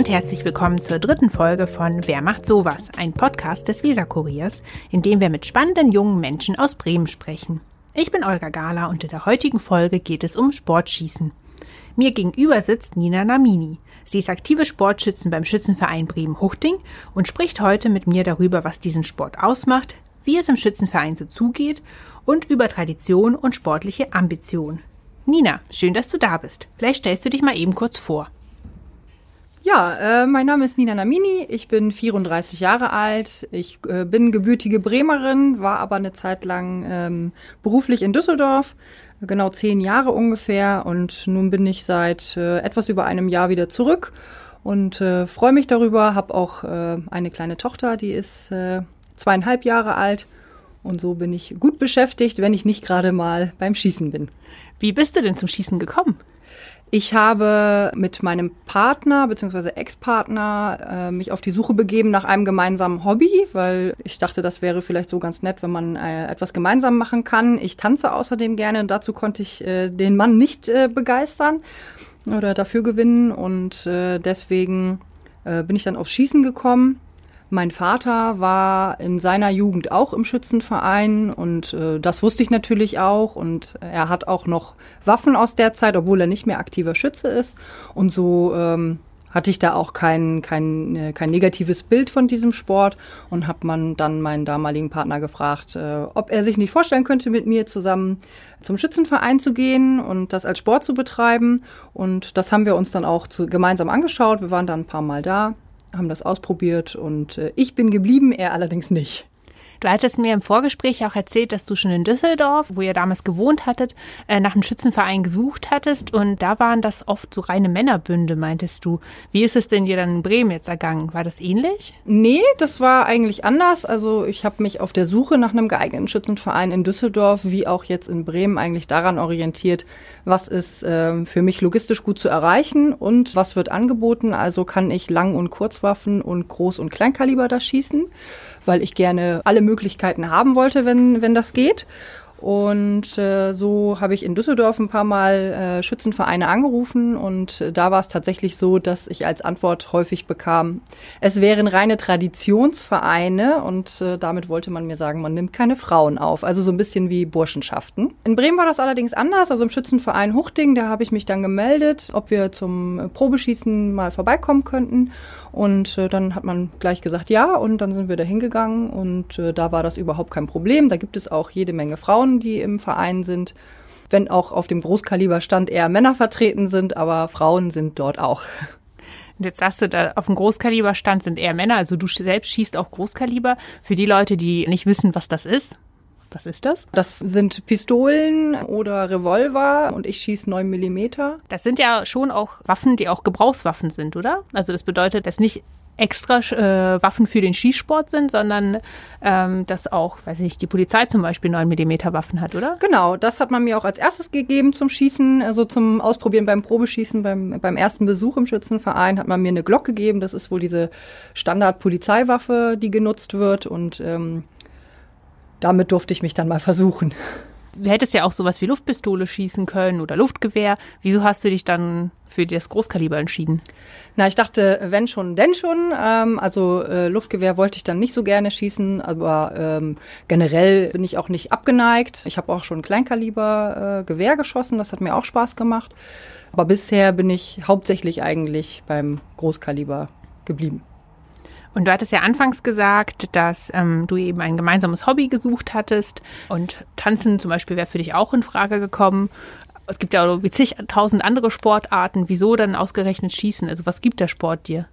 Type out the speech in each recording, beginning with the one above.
und herzlich willkommen zur dritten Folge von Wer macht sowas? Ein Podcast des Weserkuriers, in dem wir mit spannenden jungen Menschen aus Bremen sprechen. Ich bin Olga Gala und in der heutigen Folge geht es um Sportschießen. Mir gegenüber sitzt Nina Namini. Sie ist aktive Sportschützen beim Schützenverein Bremen-Huchting und spricht heute mit mir darüber, was diesen Sport ausmacht, wie es im Schützenverein so zugeht und über Tradition und sportliche Ambition. Nina, schön, dass du da bist. Vielleicht stellst du dich mal eben kurz vor. Ja, äh, mein Name ist Nina Namini, ich bin 34 Jahre alt, ich äh, bin gebürtige Bremerin, war aber eine Zeit lang ähm, beruflich in Düsseldorf, genau zehn Jahre ungefähr. Und nun bin ich seit äh, etwas über einem Jahr wieder zurück und äh, freue mich darüber, habe auch äh, eine kleine Tochter, die ist äh, zweieinhalb Jahre alt. Und so bin ich gut beschäftigt, wenn ich nicht gerade mal beim Schießen bin. Wie bist du denn zum Schießen gekommen? Ich habe mit meinem Partner bzw. Ex-Partner äh, mich auf die Suche begeben nach einem gemeinsamen Hobby, weil ich dachte, das wäre vielleicht so ganz nett, wenn man äh, etwas gemeinsam machen kann. Ich tanze außerdem gerne dazu konnte ich äh, den Mann nicht äh, begeistern oder dafür gewinnen und äh, deswegen äh, bin ich dann aufs Schießen gekommen mein Vater war in seiner Jugend auch im Schützenverein und äh, das wusste ich natürlich auch. Und er hat auch noch Waffen aus der Zeit, obwohl er nicht mehr aktiver Schütze ist. Und so ähm, hatte ich da auch kein, kein, äh, kein negatives Bild von diesem Sport und habe man dann meinen damaligen Partner gefragt, äh, ob er sich nicht vorstellen könnte, mit mir zusammen zum Schützenverein zu gehen und das als Sport zu betreiben. Und das haben wir uns dann auch zu, gemeinsam angeschaut. Wir waren dann ein paar Mal da haben das ausprobiert und äh, ich bin geblieben, er allerdings nicht. Du hattest mir im Vorgespräch auch erzählt, dass du schon in Düsseldorf, wo ihr damals gewohnt hattet, äh, nach einem Schützenverein gesucht hattest und da waren das oft so reine Männerbünde, meintest du. Wie ist es denn dir dann in Bremen jetzt ergangen? War das ähnlich? Nee, das war eigentlich anders. Also ich habe mich auf der Suche nach einem geeigneten Schützenverein in Düsseldorf wie auch jetzt in Bremen eigentlich daran orientiert, was ist äh, für mich logistisch gut zu erreichen und was wird angeboten. Also kann ich Lang- und Kurzwaffen und Groß- und Kleinkaliber da schießen weil ich gerne alle Möglichkeiten haben wollte, wenn, wenn das geht. Und äh, so habe ich in Düsseldorf ein paar Mal äh, Schützenvereine angerufen und äh, da war es tatsächlich so, dass ich als Antwort häufig bekam, es wären reine Traditionsvereine und äh, damit wollte man mir sagen, man nimmt keine Frauen auf. Also so ein bisschen wie Burschenschaften. In Bremen war das allerdings anders. Also im Schützenverein Huchting, da habe ich mich dann gemeldet, ob wir zum Probeschießen mal vorbeikommen könnten. Und äh, dann hat man gleich gesagt ja und dann sind wir da hingegangen und äh, da war das überhaupt kein Problem. Da gibt es auch jede Menge Frauen Frauen, die im Verein sind, wenn auch auf dem Großkaliberstand eher Männer vertreten sind, aber Frauen sind dort auch. Und jetzt sagst du, da auf dem Großkaliberstand sind eher Männer, also du selbst schießt auch Großkaliber. Für die Leute, die nicht wissen, was das ist, was ist das? Das sind Pistolen oder Revolver und ich schieße 9 Millimeter. Das sind ja schon auch Waffen, die auch Gebrauchswaffen sind, oder? Also das bedeutet, dass nicht extra äh, Waffen für den Schießsport sind, sondern ähm, dass auch, weiß ich, die Polizei zum Beispiel 9 mm Waffen hat, oder? Genau, das hat man mir auch als erstes gegeben zum Schießen, also zum Ausprobieren beim Probeschießen, beim, beim ersten Besuch im Schützenverein hat man mir eine Glock gegeben. Das ist wohl diese Standard-Polizeiwaffe, die genutzt wird und ähm, damit durfte ich mich dann mal versuchen. Du hättest ja auch sowas wie Luftpistole schießen können oder Luftgewehr. Wieso hast du dich dann für das Großkaliber entschieden? Na, ich dachte, wenn schon, denn schon. Ähm, also äh, Luftgewehr wollte ich dann nicht so gerne schießen, aber ähm, generell bin ich auch nicht abgeneigt. Ich habe auch schon Kleinkaliber äh, Gewehr geschossen, das hat mir auch Spaß gemacht. Aber bisher bin ich hauptsächlich eigentlich beim Großkaliber geblieben. Und du hattest ja anfangs gesagt, dass ähm, du eben ein gemeinsames Hobby gesucht hattest und Tanzen zum Beispiel wäre für dich auch in Frage gekommen. Es gibt ja auch wie zigtausend andere Sportarten. Wieso dann ausgerechnet Schießen? Also was gibt der Sport dir?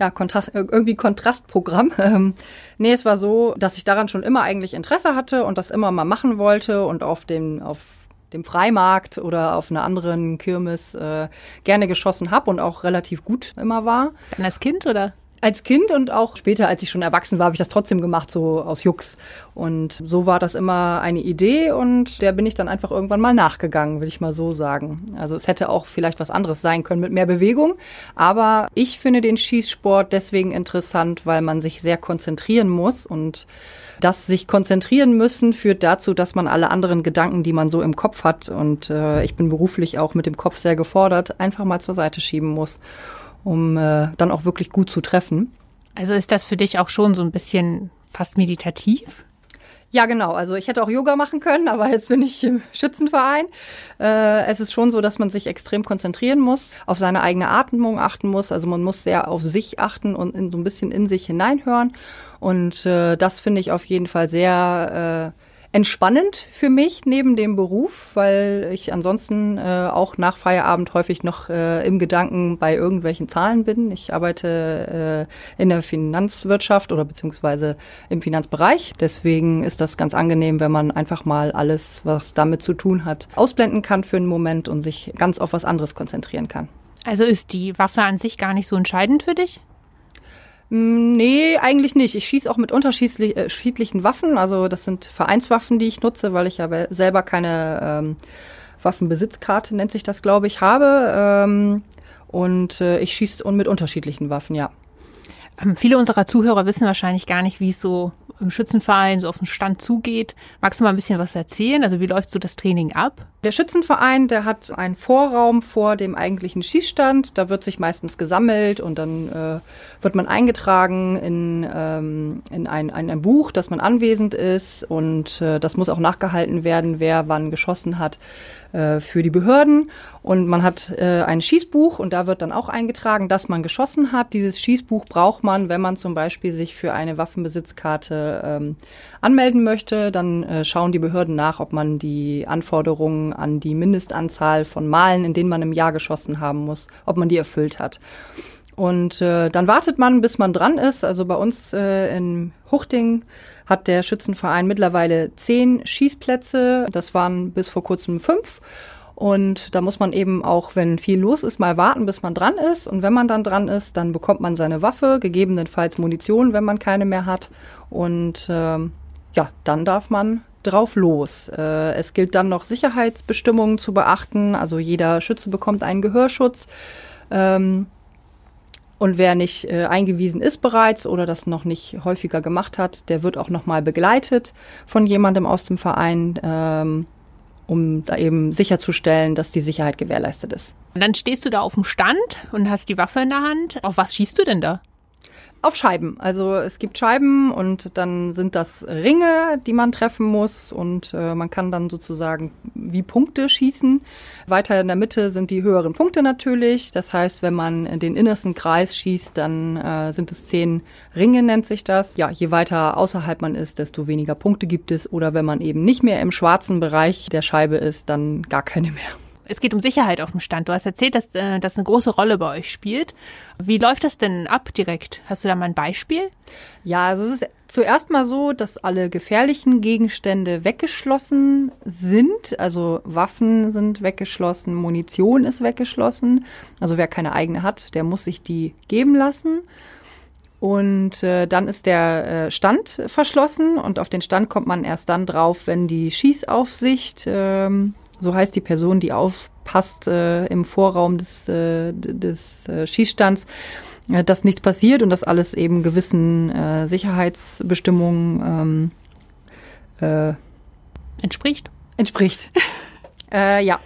ja, Kontrast, irgendwie Kontrastprogramm. Ähm, nee, es war so, dass ich daran schon immer eigentlich Interesse hatte und das immer mal machen wollte und auf dem, auf dem Freimarkt oder auf einer anderen Kirmes äh, gerne geschossen habe und auch relativ gut immer war. Dann als Kind oder? Als Kind und auch später, als ich schon erwachsen war, habe ich das trotzdem gemacht, so aus Jux. Und so war das immer eine Idee und der bin ich dann einfach irgendwann mal nachgegangen, will ich mal so sagen. Also es hätte auch vielleicht was anderes sein können mit mehr Bewegung, aber ich finde den Schießsport deswegen interessant, weil man sich sehr konzentrieren muss und das sich konzentrieren müssen führt dazu, dass man alle anderen Gedanken, die man so im Kopf hat und äh, ich bin beruflich auch mit dem Kopf sehr gefordert, einfach mal zur Seite schieben muss um äh, dann auch wirklich gut zu treffen. Also ist das für dich auch schon so ein bisschen fast meditativ? Ja, genau. Also ich hätte auch Yoga machen können, aber jetzt bin ich im Schützenverein. Äh, es ist schon so, dass man sich extrem konzentrieren muss, auf seine eigene Atmung achten muss. Also man muss sehr auf sich achten und in, so ein bisschen in sich hineinhören. Und äh, das finde ich auf jeden Fall sehr äh, entspannend für mich neben dem Beruf, weil ich ansonsten äh, auch nach Feierabend häufig noch äh, im Gedanken bei irgendwelchen Zahlen bin. Ich arbeite äh, in der Finanzwirtschaft oder beziehungsweise im Finanzbereich. Deswegen ist das ganz angenehm, wenn man einfach mal alles, was damit zu tun hat, ausblenden kann für einen Moment und sich ganz auf was anderes konzentrieren kann. Also ist die Waffe an sich gar nicht so entscheidend für dich? Mm, nee, eigentlich nicht. Ich schieße auch mit unterschiedlichen äh, Waffen. Also das sind Vereinswaffen, die ich nutze, weil ich ja selber keine ähm, Waffenbesitzkarte, nennt sich das, glaube ich, habe. Ähm, und äh, ich schieße mit unterschiedlichen Waffen, ja. Ähm, viele unserer Zuhörer wissen wahrscheinlich gar nicht, wie es so im Schützenverein so auf den Stand zugeht. Magst du mal ein bisschen was erzählen? Also wie läuft so das Training ab? Der Schützenverein, der hat einen Vorraum vor dem eigentlichen Schießstand. Da wird sich meistens gesammelt und dann äh, wird man eingetragen in, ähm, in ein, ein, Buch, dass man anwesend ist und äh, das muss auch nachgehalten werden, wer wann geschossen hat. Äh, für die Behörden. Und man hat äh, ein Schießbuch und da wird dann auch eingetragen, dass man geschossen hat. Dieses Schießbuch braucht man, wenn man zum Beispiel sich für eine Waffenbesitzkarte ähm, anmelden möchte. Dann äh, schauen die Behörden nach, ob man die Anforderungen an die Mindestanzahl von Malen, in denen man im Jahr geschossen haben muss, ob man die erfüllt hat. Und äh, dann wartet man, bis man dran ist. Also bei uns äh, in Huchting hat der Schützenverein mittlerweile zehn Schießplätze. Das waren bis vor kurzem fünf. Und da muss man eben auch, wenn viel los ist, mal warten, bis man dran ist. Und wenn man dann dran ist, dann bekommt man seine Waffe, gegebenenfalls Munition, wenn man keine mehr hat. Und ähm, ja, dann darf man drauf los. Äh, es gilt dann noch Sicherheitsbestimmungen zu beachten. Also jeder Schütze bekommt einen Gehörschutz. Ähm, und wer nicht äh, eingewiesen ist bereits oder das noch nicht häufiger gemacht hat, der wird auch nochmal begleitet von jemandem aus dem Verein, ähm, um da eben sicherzustellen, dass die Sicherheit gewährleistet ist. Und dann stehst du da auf dem Stand und hast die Waffe in der Hand. Auf was schießt du denn da? Auf Scheiben. Also es gibt Scheiben und dann sind das Ringe, die man treffen muss und äh, man kann dann sozusagen wie Punkte schießen. Weiter in der Mitte sind die höheren Punkte natürlich. Das heißt, wenn man den innersten Kreis schießt, dann äh, sind es zehn Ringe, nennt sich das. Ja, je weiter außerhalb man ist, desto weniger Punkte gibt es. Oder wenn man eben nicht mehr im schwarzen Bereich der Scheibe ist, dann gar keine mehr es geht um Sicherheit auf dem Stand. Du hast erzählt, dass äh, das eine große Rolle bei euch spielt. Wie läuft das denn ab direkt? Hast du da mal ein Beispiel? Ja, also es ist zuerst mal so, dass alle gefährlichen Gegenstände weggeschlossen sind. Also Waffen sind weggeschlossen, Munition ist weggeschlossen. Also wer keine eigene hat, der muss sich die geben lassen. Und äh, dann ist der äh, Stand verschlossen und auf den Stand kommt man erst dann drauf, wenn die Schießaufsicht ähm, so heißt die Person, die aufpasst äh, im Vorraum des, äh, des äh, Schießstands, äh, dass nichts passiert und dass alles eben gewissen äh, Sicherheitsbestimmungen ähm, äh, entspricht. Entspricht. äh, ja.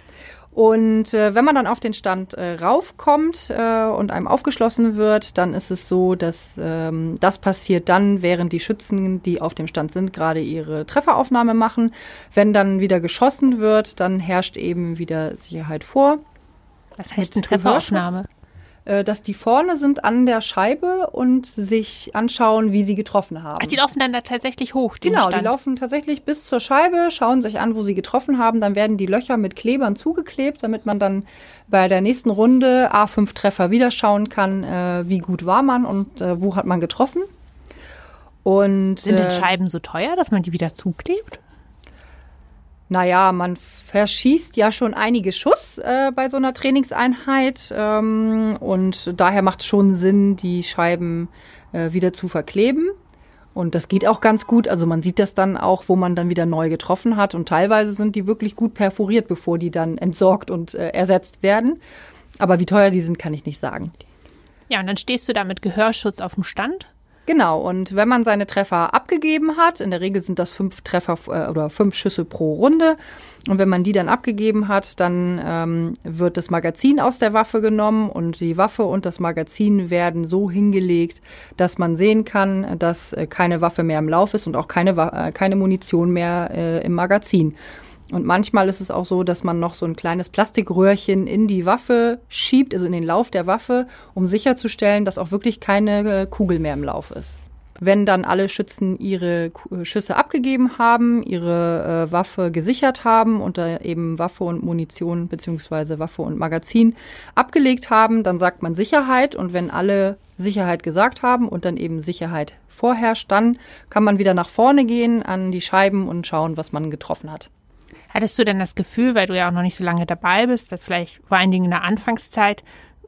Und äh, wenn man dann auf den Stand äh, raufkommt äh, und einem aufgeschlossen wird, dann ist es so, dass ähm, das passiert dann, während die Schützen, die auf dem Stand sind, gerade ihre Trefferaufnahme machen. Wenn dann wieder geschossen wird, dann herrscht eben wieder Sicherheit vor. Was heißt eine Trefferaufnahme? Äh, dass die vorne sind an der Scheibe und sich anschauen, wie sie getroffen haben. Ach, die laufen dann da tatsächlich hoch, Genau, Stand. die laufen tatsächlich bis zur Scheibe, schauen sich an, wo sie getroffen haben. Dann werden die Löcher mit Klebern zugeklebt, damit man dann bei der nächsten Runde A5 Treffer wieder schauen kann, äh, wie gut war man und äh, wo hat man getroffen. Und, Sind denn äh, Scheiben so teuer, dass man die wieder zuklebt? Naja, man verschießt ja schon einige Schuss äh, bei so einer Trainingseinheit ähm, und daher macht es schon Sinn, die Scheiben äh, wieder zu verkleben. Und das geht auch ganz gut. Also man sieht das dann auch, wo man dann wieder neu getroffen hat. Und teilweise sind die wirklich gut perforiert, bevor die dann entsorgt und äh, ersetzt werden. Aber wie teuer die sind, kann ich nicht sagen. Ja, und dann stehst du da mit Gehörschutz auf dem Stand Genau, und wenn man seine Treffer abgegeben hat, in der Regel sind das fünf Treffer äh, oder fünf Schüsse pro Runde, und wenn man die dann abgegeben hat, dann ähm, wird das Magazin aus der Waffe genommen und die Waffe und das Magazin werden so hingelegt, dass man sehen kann, dass äh, keine Waffe mehr im Lauf ist und auch keine, äh, keine Munition mehr äh, im Magazin. Und manchmal ist es auch so, dass man noch so ein kleines Plastikröhrchen in die Waffe schiebt, also in den Lauf der Waffe, um sicherzustellen, dass auch wirklich keine äh, Kugel mehr im Lauf ist. Wenn dann alle Schützen ihre äh, Schüsse abgegeben haben, ihre äh, Waffe gesichert haben und da eben Waffe und Munition beziehungsweise Waffe und Magazin abgelegt haben, dann sagt man Sicherheit und wenn alle Sicherheit gesagt haben und dann eben Sicherheit vorherrscht, dann kann man wieder nach vorne gehen an die Scheiben und schauen, was man getroffen hat. Hattest du denn das Gefühl, weil du ja auch noch nicht so lange dabei bist, dass vielleicht vor allen Dingen in der Anfangszeit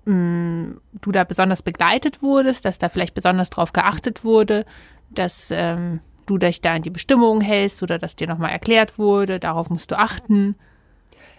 mh, mm, du da besonders begleitet wurdest, dass da vielleicht besonders drauf geachtet wurde, dass ähm, du dich da an die Bestimmungen hältst oder dass dir nochmal erklärt wurde, darauf musst du achten?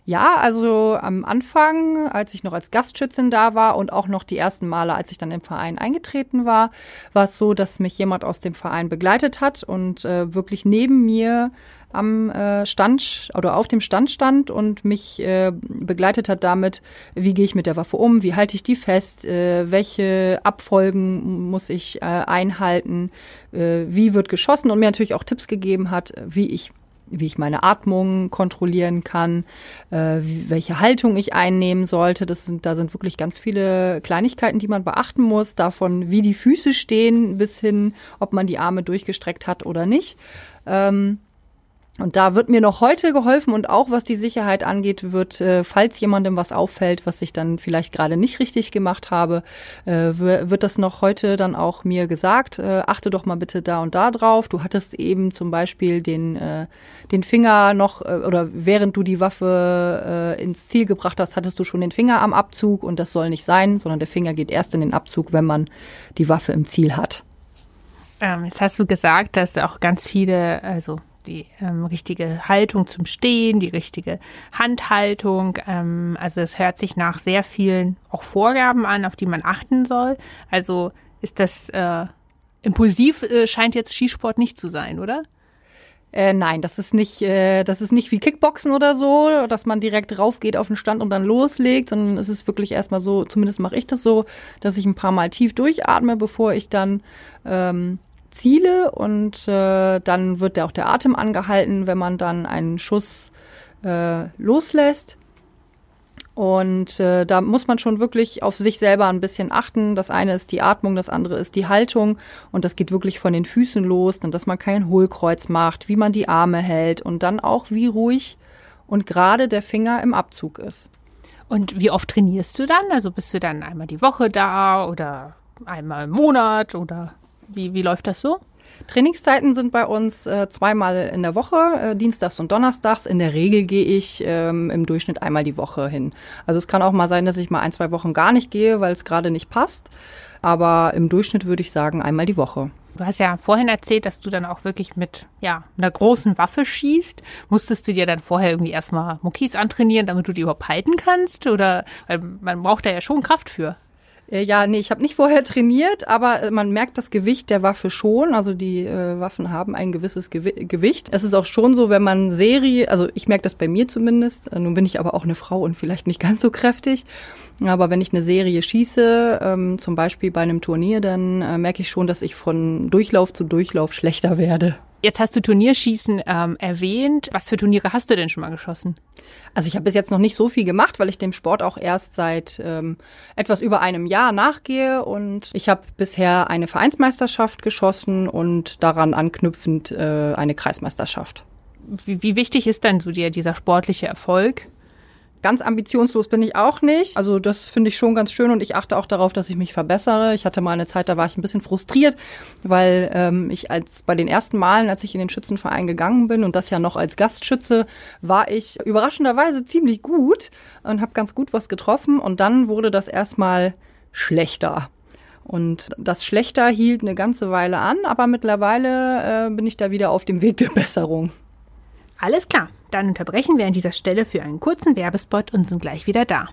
Ja, also am Anfang, als ich noch als Gastschützin da war und auch noch die ersten Male, als ich dann im Verein eingetreten war, war es so, dass mich jemand aus dem Verein begleitet hat und äh, wirklich neben mir am äh, Stand oder auf dem Stand stand und mich äh, begleitet hat damit, wie gehe ich mit der Waffe um, wie halte ich die fest, äh, welche Abfolgen muss ich einhalten, wie wird geschossen und mir natürlich auch Tipps gegeben hat, wie ich wie ich meine Atmung kontrollieren kann, äh, welche Haltung ich einnehmen sollte. Das sind, da sind wirklich ganz viele Kleinigkeiten, die man beachten muss, davon, wie die Füße stehen, bis hin, ob man die Arme durchgestreckt hat oder nicht. Ähm, und da wird mir noch heute geholfen und auch was die Sicherheit angeht, wird, äh, falls jemandem was auffällt, was ich dann vielleicht gerade nicht richtig gemacht habe, äh, wird das noch heute dann auch mir gesagt. Äh, achte doch mal bitte da und da drauf. Du hattest eben zum Beispiel den, äh, den Finger noch äh, oder während du die Waffe äh, ins Ziel gebracht hast, hattest du schon den Finger am Abzug und das soll nicht sein, sondern der Finger geht erst in den Abzug, wenn man die Waffe im Ziel hat. Ähm, jetzt hast du gesagt, dass auch ganz viele, also die ähm, richtige Haltung zum Stehen, die richtige Handhaltung. Ähm, also es hört sich nach sehr vielen auch Vorgaben an, auf die man achten soll. Also ist das äh, impulsiv äh, scheint jetzt Skisport nicht zu sein, oder? Äh, nein, das ist nicht, äh, das ist nicht wie Kickboxen oder so, dass man direkt raufgeht auf den Stand und dann loslegt, sondern es ist wirklich erstmal so, zumindest mache ich das so, dass ich ein paar Mal tief durchatme, bevor ich dann ähm, Ziele und äh, dann wird auch der Atem angehalten, wenn man dann einen Schuss äh, loslässt. Und äh, da muss man schon wirklich auf sich selber ein bisschen achten. Das eine ist die Atmung, das andere ist die Haltung. Und das geht wirklich von den Füßen los, dann, dass man kein Hohlkreuz macht, wie man die Arme hält und dann auch, wie ruhig und gerade der Finger im Abzug ist. Und wie oft trainierst du dann? Also bist du dann einmal die Woche da oder einmal im Monat oder? Wie, wie läuft das so? Trainingszeiten sind bei uns äh, zweimal in der Woche, äh, dienstags und donnerstags. In der Regel gehe ich ähm, im Durchschnitt einmal die Woche hin. Also es kann auch mal sein, dass ich mal ein, zwei Wochen gar nicht gehe, weil es gerade nicht passt. Aber im Durchschnitt würde ich sagen, einmal die Woche. Du hast ja vorhin erzählt, dass du dann auch wirklich mit ja, einer großen Waffe schießt. Musstest du dir dann vorher irgendwie erstmal Muckis antrainieren, damit du die überhaupt halten kannst? Oder weil man braucht da ja schon Kraft für. Äh, ja, nee, ich habe nicht vorher trainiert, aber äh, man merkt das Gewicht der Waffe schon. Also die äh, Waffen haben ein gewisses Gewi Gewicht. Es ist auch schon so, wenn man Serie, also ich merke das bei mir zumindest, äh, nun bin ich aber auch eine Frau und vielleicht nicht ganz so kräftig, aber wenn ich eine Serie schieße, ähm, zum Beispiel bei einem Turnier, dann äh, merke ich schon, dass ich von Durchlauf zu Durchlauf schlechter werde. Jetzt hast du Turnierschießen ähm, erwähnt. Was für Turniere hast du denn schon mal geschossen? Also ich habe bis jetzt noch nicht so viel gemacht, weil ich dem Sport auch erst seit ähm, etwas über einem Jahr nachgehe und ich habe bisher eine Vereinsmeisterschaft geschossen und daran anknüpfend äh, eine Kreismeisterschaft. Wie, wie wichtig ist denn so dir dieser sportliche Erfolg? Ganz ambitionslos bin ich auch nicht. Also das finde ich schon ganz schön und ich achte auch darauf, dass ich mich verbessere. Ich hatte mal eine Zeit, da war ich ein bisschen frustriert, weil ähm, ich als bei den ersten Malen, als ich in den Schützenverein gegangen bin und das ja noch als Gastschütze, war ich überraschenderweise ziemlich gut und habe ganz gut was getroffen und dann wurde das erstmal schlechter. Und das Schlechter hielt eine ganze Weile an, aber mittlerweile äh, bin ich da wieder auf dem Weg der Besserung. Alles klar, dann unterbrechen wir an dieser Stelle für einen kurzen Werbespot und sind gleich wieder da.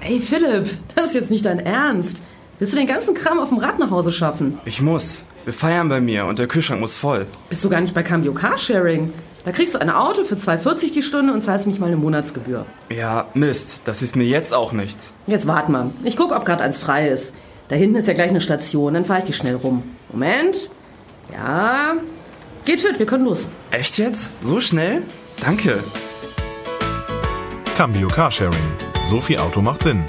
Ey, Philipp, das ist jetzt nicht dein Ernst. Willst du den ganzen Kram auf dem Rad nach Hause schaffen? Ich muss. Wir feiern bei mir und der Kühlschrank muss voll. Bist du gar nicht bei Cambio Carsharing? Da kriegst du ein Auto für 2,40 die Stunde und zahlst mich mal eine Monatsgebühr. Ja, Mist. Das hilft mir jetzt auch nichts. Jetzt wart mal. Ich guck, ob gerade eins frei ist. Da hinten ist ja gleich eine Station, dann fahre ich dich schnell rum. Moment. Ja. Geht fit, wir können los. Echt jetzt? So schnell? Danke. Cambio Carsharing. So viel Auto macht Sinn.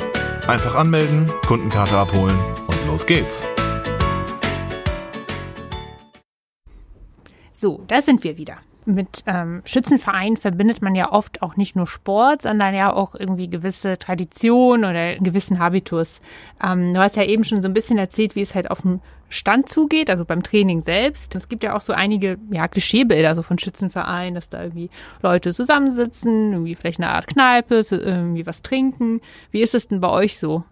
Einfach anmelden, Kundenkarte abholen und los geht's. So, da sind wir wieder. Mit ähm, Schützenverein verbindet man ja oft auch nicht nur Sport, sondern ja auch irgendwie gewisse Tradition oder einen gewissen Habitus. Ähm, du hast ja eben schon so ein bisschen erzählt, wie es halt auf dem Stand zugeht, also beim Training selbst. Es gibt ja auch so einige ja, Klischeebilder so von Schützenvereinen, dass da irgendwie Leute zusammensitzen, irgendwie vielleicht eine Art Kneipe, irgendwie was trinken. Wie ist es denn bei euch so?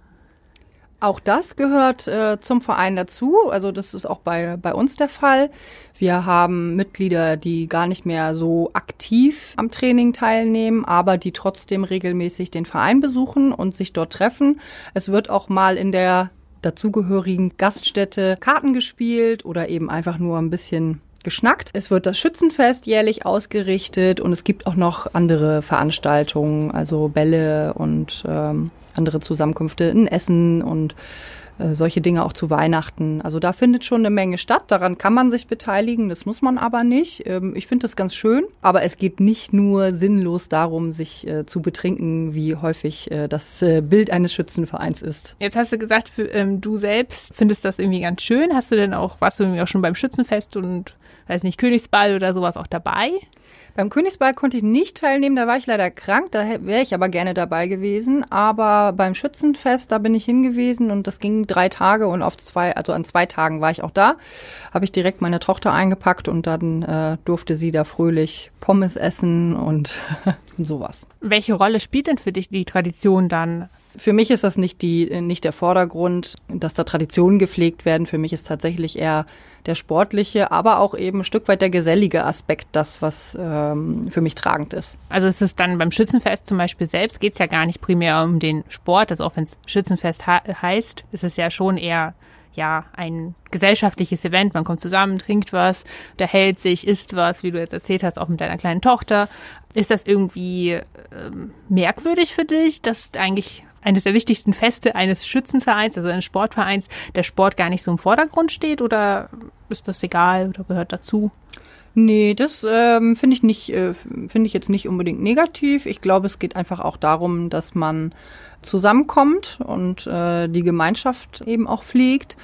Auch das gehört äh, zum Verein dazu. Also das ist auch bei, bei uns der Fall. Wir haben Mitglieder, die gar nicht mehr so aktiv am Training teilnehmen, aber die trotzdem regelmäßig den Verein besuchen und sich dort treffen. Es wird auch mal in der dazugehörigen Gaststätte Karten gespielt oder eben einfach nur ein bisschen geschnackt. Es wird das Schützenfest jährlich ausgerichtet und es gibt auch noch andere Veranstaltungen, also Bälle und ähm, andere Zusammenkünfte, ein Essen und äh, solche Dinge auch zu Weihnachten. Also da findet schon eine Menge statt. Daran kann man sich beteiligen, das muss man aber nicht. Ähm, ich finde das ganz schön, aber es geht nicht nur sinnlos darum, sich äh, zu betrinken, wie häufig äh, das äh, Bild eines Schützenvereins ist. Jetzt hast du gesagt, für, ähm, du selbst findest das irgendwie ganz schön. Hast du denn auch, warst du irgendwie auch schon beim Schützenfest und weiß nicht, Königsball oder sowas auch dabei? Beim Königsball konnte ich nicht teilnehmen, da war ich leider krank, da wäre ich aber gerne dabei gewesen. Aber beim Schützenfest, da bin ich hingewiesen und das ging drei Tage und auf zwei, also an zwei Tagen war ich auch da. Habe ich direkt meine Tochter eingepackt und dann äh, durfte sie da fröhlich Pommes essen und sowas. Welche Rolle spielt denn für dich die Tradition dann für mich ist das nicht, die, nicht der Vordergrund, dass da Traditionen gepflegt werden. Für mich ist tatsächlich eher der sportliche, aber auch eben ein Stück weit der gesellige Aspekt das, was ähm, für mich tragend ist. Also ist es dann beim Schützenfest zum Beispiel selbst, geht es ja gar nicht primär um den Sport. Also auch wenn es Schützenfest heißt, ist es ja schon eher ja, ein gesellschaftliches Event. Man kommt zusammen, trinkt was, unterhält sich, isst was, wie du jetzt erzählt hast, auch mit deiner kleinen Tochter. Ist das irgendwie ähm, merkwürdig für dich, dass eigentlich eines der wichtigsten Feste eines Schützenvereins, also eines Sportvereins, der Sport gar nicht so im Vordergrund steht oder ist das egal oder gehört dazu? Nee, das ähm, finde ich nicht, äh, finde ich jetzt nicht unbedingt negativ. Ich glaube, es geht einfach auch darum, dass man zusammenkommt und äh, die Gemeinschaft eben auch pflegt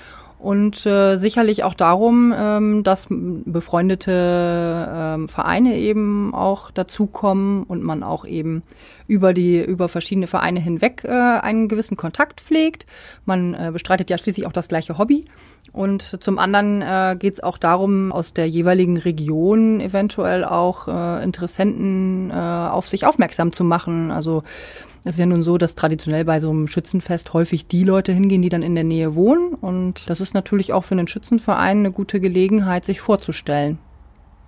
und äh, sicherlich auch darum, ähm, dass befreundete ähm, Vereine eben auch dazukommen und man auch eben über die über verschiedene Vereine hinweg äh, einen gewissen Kontakt pflegt. Man äh, bestreitet ja schließlich auch das gleiche Hobby. Und zum anderen äh, geht es auch darum, aus der jeweiligen Region eventuell auch äh, Interessenten äh, auf sich aufmerksam zu machen. Also es ist ja nun so, dass traditionell bei so einem Schützenfest häufig die Leute hingehen, die dann in der Nähe wohnen. Und das ist natürlich auch für einen Schützenverein eine gute Gelegenheit, sich vorzustellen.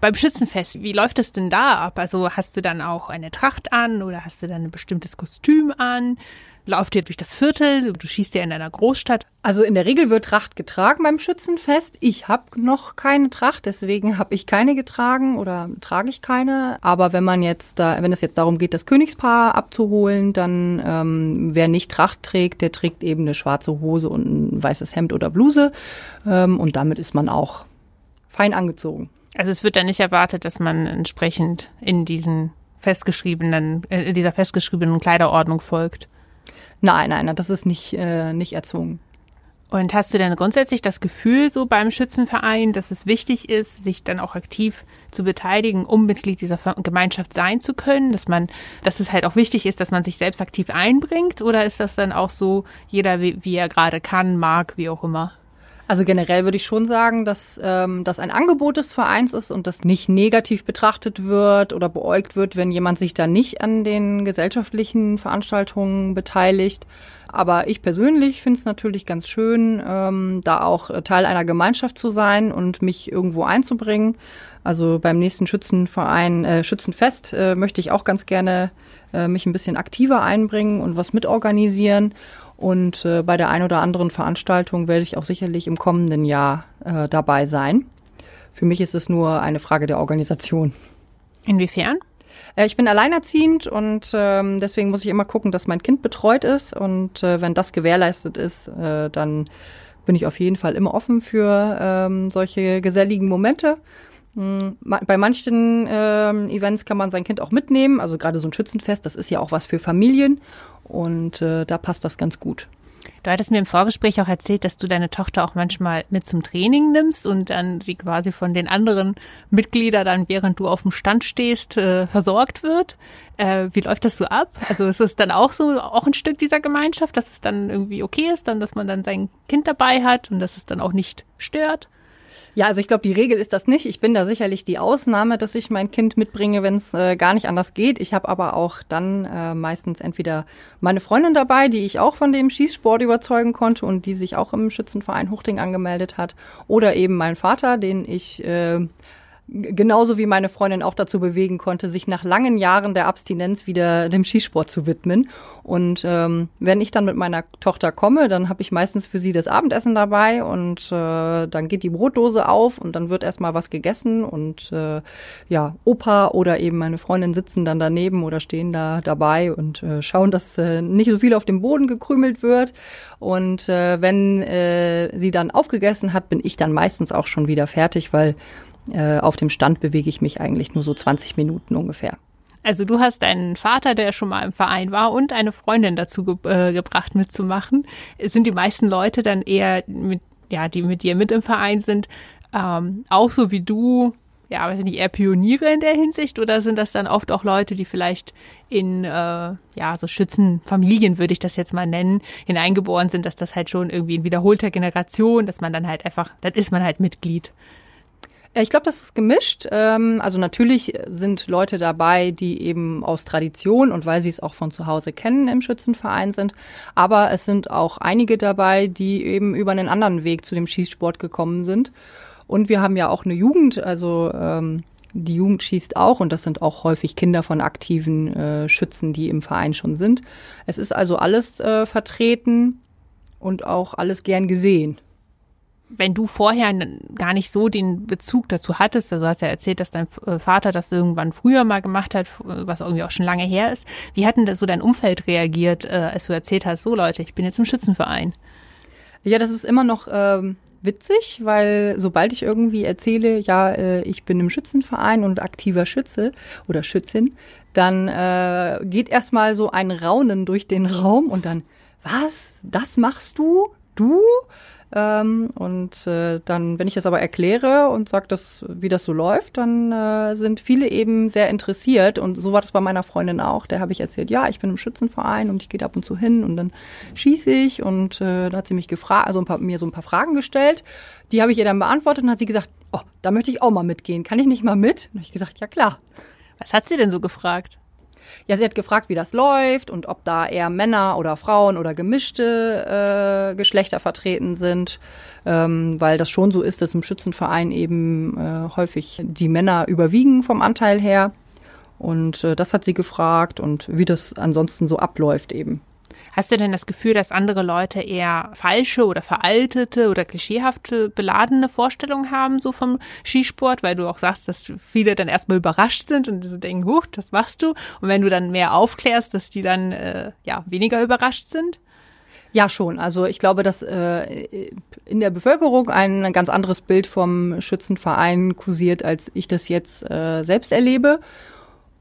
Beim Schützenfest, wie läuft das denn da ab? Also hast du dann auch eine Tracht an oder hast du dann ein bestimmtes Kostüm an? Lauft ihr durch das Viertel? Du schießt ja in einer Großstadt. Also in der Regel wird Tracht getragen beim Schützenfest. Ich habe noch keine Tracht, deswegen habe ich keine getragen oder trage ich keine. Aber wenn man jetzt da, wenn es jetzt darum geht, das Königspaar abzuholen, dann ähm, wer nicht Tracht trägt, der trägt eben eine schwarze Hose und ein weißes Hemd oder Bluse. Ähm, und damit ist man auch fein angezogen. Also es wird dann nicht erwartet, dass man entsprechend in diesen festgeschriebenen, äh, dieser festgeschriebenen Kleiderordnung folgt. Nein, nein, das ist nicht, äh, nicht erzwungen. Und hast du denn grundsätzlich das Gefühl so beim Schützenverein, dass es wichtig ist, sich dann auch aktiv zu beteiligen, um Mitglied dieser Gemeinschaft sein zu können, dass man, dass es halt auch wichtig ist, dass man sich selbst aktiv einbringt? Oder ist das dann auch so, jeder wie, wie er gerade kann, mag, wie auch immer? Also generell würde ich schon sagen, dass ähm, das ein Angebot des Vereins ist und das nicht negativ betrachtet wird oder beäugt wird, wenn jemand sich da nicht an den gesellschaftlichen Veranstaltungen beteiligt. Aber ich persönlich finde es natürlich ganz schön, ähm, da auch Teil einer Gemeinschaft zu sein und mich irgendwo einzubringen. Also beim nächsten Schützenverein, äh, Schützenfest äh, möchte ich auch ganz gerne äh, mich ein bisschen aktiver einbringen und was mitorganisieren. Und äh, bei der ein oder anderen Veranstaltung werde ich auch sicherlich im kommenden Jahr äh, dabei sein. Für mich ist es nur eine Frage der Organisation. Inwiefern? Äh, ich bin alleinerziehend und ähm, deswegen muss ich immer gucken, dass mein Kind betreut ist. Und äh, wenn das gewährleistet ist, äh, dann bin ich auf jeden Fall immer offen für ähm, solche geselligen Momente. Hm, bei manchen ähm, Events kann man sein Kind auch mitnehmen, also gerade so ein Schützenfest, das ist ja auch was für Familien und äh, da passt das ganz gut. Du hattest mir im Vorgespräch auch erzählt, dass du deine Tochter auch manchmal mit zum Training nimmst und dann sie quasi von den anderen Mitgliedern dann, während du auf dem Stand stehst, äh, versorgt wird. Äh, wie läuft das so ab? Also ist es dann auch so, auch ein Stück dieser Gemeinschaft, dass es dann irgendwie okay ist, dann, dass man dann sein Kind dabei hat und dass es dann auch nicht stört? Ja, also ich glaube, die Regel ist das nicht. Ich bin da sicherlich die Ausnahme, dass ich mein Kind mitbringe, wenn es äh, gar nicht anders geht. Ich habe aber auch dann äh, meistens entweder meine Freundin dabei, die ich auch von dem Schießsport überzeugen konnte und die sich auch im Schützenverein Huchting angemeldet hat, oder eben mein Vater, den ich äh, genauso wie meine Freundin auch dazu bewegen konnte, sich nach langen Jahren der Abstinenz wieder dem Skisport zu widmen. Und ähm, wenn ich dann mit meiner Tochter komme, dann habe ich meistens für sie das Abendessen dabei und äh, dann geht die Brotdose auf und dann wird erstmal was gegessen und äh, ja, Opa oder eben meine Freundin sitzen dann daneben oder stehen da dabei und äh, schauen, dass äh, nicht so viel auf dem Boden gekrümelt wird. Und äh, wenn äh, sie dann aufgegessen hat, bin ich dann meistens auch schon wieder fertig, weil äh, auf dem Stand bewege ich mich eigentlich nur so 20 Minuten ungefähr. Also du hast einen Vater, der schon mal im Verein war und eine Freundin dazu ge äh, gebracht mitzumachen. Sind die meisten Leute dann eher mit, ja, die mit dir mit im Verein sind, ähm, auch so wie du, ja, weiß nicht, eher Pioniere in der Hinsicht oder sind das dann oft auch Leute, die vielleicht in, äh, ja, so Schützenfamilien würde ich das jetzt mal nennen, hineingeboren sind, dass das halt schon irgendwie in wiederholter Generation, dass man dann halt einfach, dann ist man halt Mitglied. Ich glaube, das ist gemischt. Ähm, also natürlich sind Leute dabei, die eben aus Tradition und weil sie es auch von zu Hause kennen im Schützenverein sind. Aber es sind auch einige dabei, die eben über einen anderen Weg zu dem Schießsport gekommen sind. Und wir haben ja auch eine Jugend, also ähm, die Jugend schießt auch und das sind auch häufig Kinder von aktiven äh, Schützen, die im Verein schon sind. Es ist also alles äh, vertreten und auch alles gern gesehen wenn du vorher gar nicht so den Bezug dazu hattest, also hast ja erzählt, dass dein äh, Vater das irgendwann früher mal gemacht hat, was irgendwie auch schon lange her ist. Wie hat denn so dein Umfeld reagiert, äh, als du erzählt hast, so Leute, ich bin jetzt im Schützenverein? Ja, das ist immer noch ähm, witzig, weil sobald ich irgendwie erzähle, ja, äh, ich bin im Schützenverein und aktiver Schütze oder Schützin, dann äh, geht erstmal so ein Raunen durch den Raum und dann, was? Das machst du? Du? Ähm, und äh, dann, wenn ich das aber erkläre und sage, dass, wie das so läuft, dann äh, sind viele eben sehr interessiert. Und so war das bei meiner Freundin auch. Der habe ich erzählt, ja, ich bin im Schützenverein und ich gehe ab und zu hin und dann schieße ich. Und äh, da hat sie mich gefragt, also paar, mir so ein paar Fragen gestellt. Die habe ich ihr dann beantwortet und hat sie gesagt, oh, da möchte ich auch mal mitgehen. Kann ich nicht mal mit? Und ich gesagt, ja klar. Was hat sie denn so gefragt? Ja, sie hat gefragt, wie das läuft und ob da eher Männer oder Frauen oder gemischte äh, Geschlechter vertreten sind, ähm, weil das schon so ist, dass im Schützenverein eben äh, häufig die Männer überwiegen vom Anteil her. Und äh, das hat sie gefragt und wie das ansonsten so abläuft eben. Hast du denn das Gefühl, dass andere Leute eher falsche oder veraltete oder klischeehafte beladene Vorstellungen haben, so vom Skisport, weil du auch sagst, dass viele dann erstmal überrascht sind und so denken, huch, das machst du. Und wenn du dann mehr aufklärst, dass die dann äh, ja weniger überrascht sind? Ja, schon. Also ich glaube, dass äh, in der Bevölkerung ein ganz anderes Bild vom Schützenverein kursiert, als ich das jetzt äh, selbst erlebe.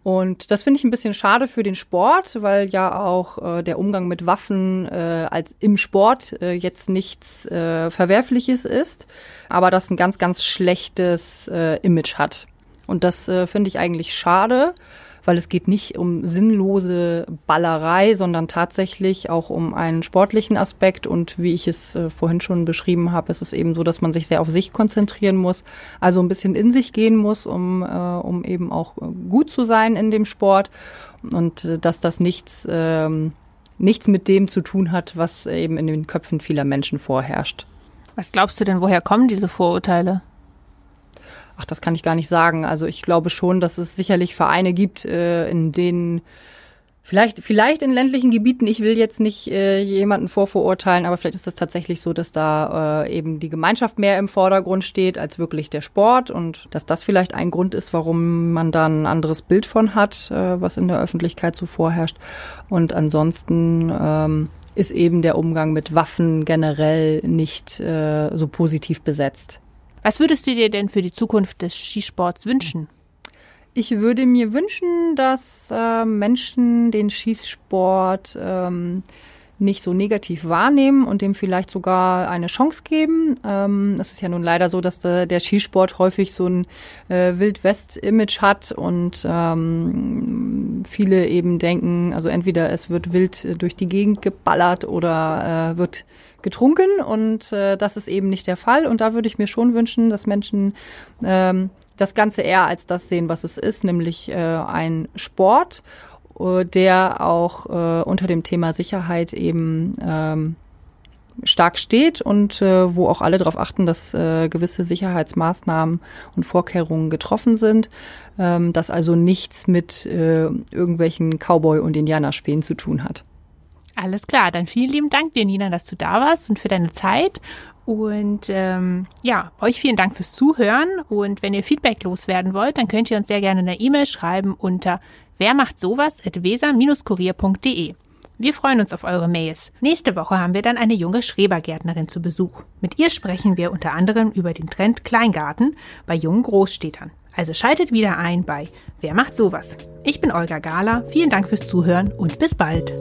Und das finde ich ein bisschen schade für den Sport, weil ja auch äh, der Umgang mit Waffen äh, als im Sport äh, jetzt nichts äh, Verwerfliches ist, aber das ein ganz, ganz schlechtes äh, Image hat. Und das äh, finde ich eigentlich schade weil es geht nicht um sinnlose Ballerei, sondern tatsächlich auch um einen sportlichen Aspekt. Und wie ich es äh, vorhin schon beschrieben habe, ist es eben so, dass man sich sehr auf sich konzentrieren muss, also ein bisschen in sich gehen muss, um, äh, um eben auch gut zu sein in dem Sport und äh, dass das nichts, ähm, nichts mit dem zu tun hat, was eben in den Köpfen vieler Menschen vorherrscht. Was glaubst du denn, woher kommen diese Vorurteile? Ach, das kann ich gar nicht sagen. Also ich glaube schon, dass es sicherlich Vereine gibt, äh, in denen Vielleicht, vielleicht in ländlichen Gebieten, ich will jetzt nicht äh, jemanden vorverurteilen, aber vielleicht ist es tatsächlich so, dass da äh, eben die Gemeinschaft mehr im Vordergrund steht als wirklich der Sport und dass das vielleicht ein Grund ist, warum man da ein anderes Bild von hat, äh, was in der Öffentlichkeit so vorherrscht. Und ansonsten ähm, ist eben der Umgang mit Waffen generell nicht äh, so positiv besetzt. Was würdest du dir denn für die Zukunft des Skisports wünschen? Ich würde mir wünschen, dass äh, Menschen den Schießsport ähm, nicht so negativ wahrnehmen und dem vielleicht sogar eine Chance geben. Ähm, es ist ja nun leider so, dass der, der Skisport häufig so ein äh, Wild-West-Image hat und ähm, viele eben denken, also entweder es wird wild durch die Gegend geballert oder äh, wird getrunken und äh, das ist eben nicht der Fall. Und da würde ich mir schon wünschen, dass Menschen ähm, das Ganze eher als das sehen, was es ist, nämlich äh, ein Sport, äh, der auch äh, unter dem Thema Sicherheit eben ähm, stark steht und äh, wo auch alle darauf achten, dass äh, gewisse Sicherheitsmaßnahmen und Vorkehrungen getroffen sind, ähm, das also nichts mit äh, irgendwelchen Cowboy- und Indianerspähen zu tun hat. Alles klar, dann vielen lieben Dank dir, Nina, dass du da warst und für deine Zeit. Und ähm, ja, euch vielen Dank fürs Zuhören. Und wenn ihr Feedback loswerden wollt, dann könnt ihr uns sehr gerne eine E-Mail schreiben unter wer macht sowas at weser-kurier.de. Wir freuen uns auf eure Mails. Nächste Woche haben wir dann eine junge Schrebergärtnerin zu Besuch. Mit ihr sprechen wir unter anderem über den Trend Kleingarten bei jungen Großstädtern. Also schaltet wieder ein bei Wer macht sowas? Ich bin Olga Gala, vielen Dank fürs Zuhören und bis bald.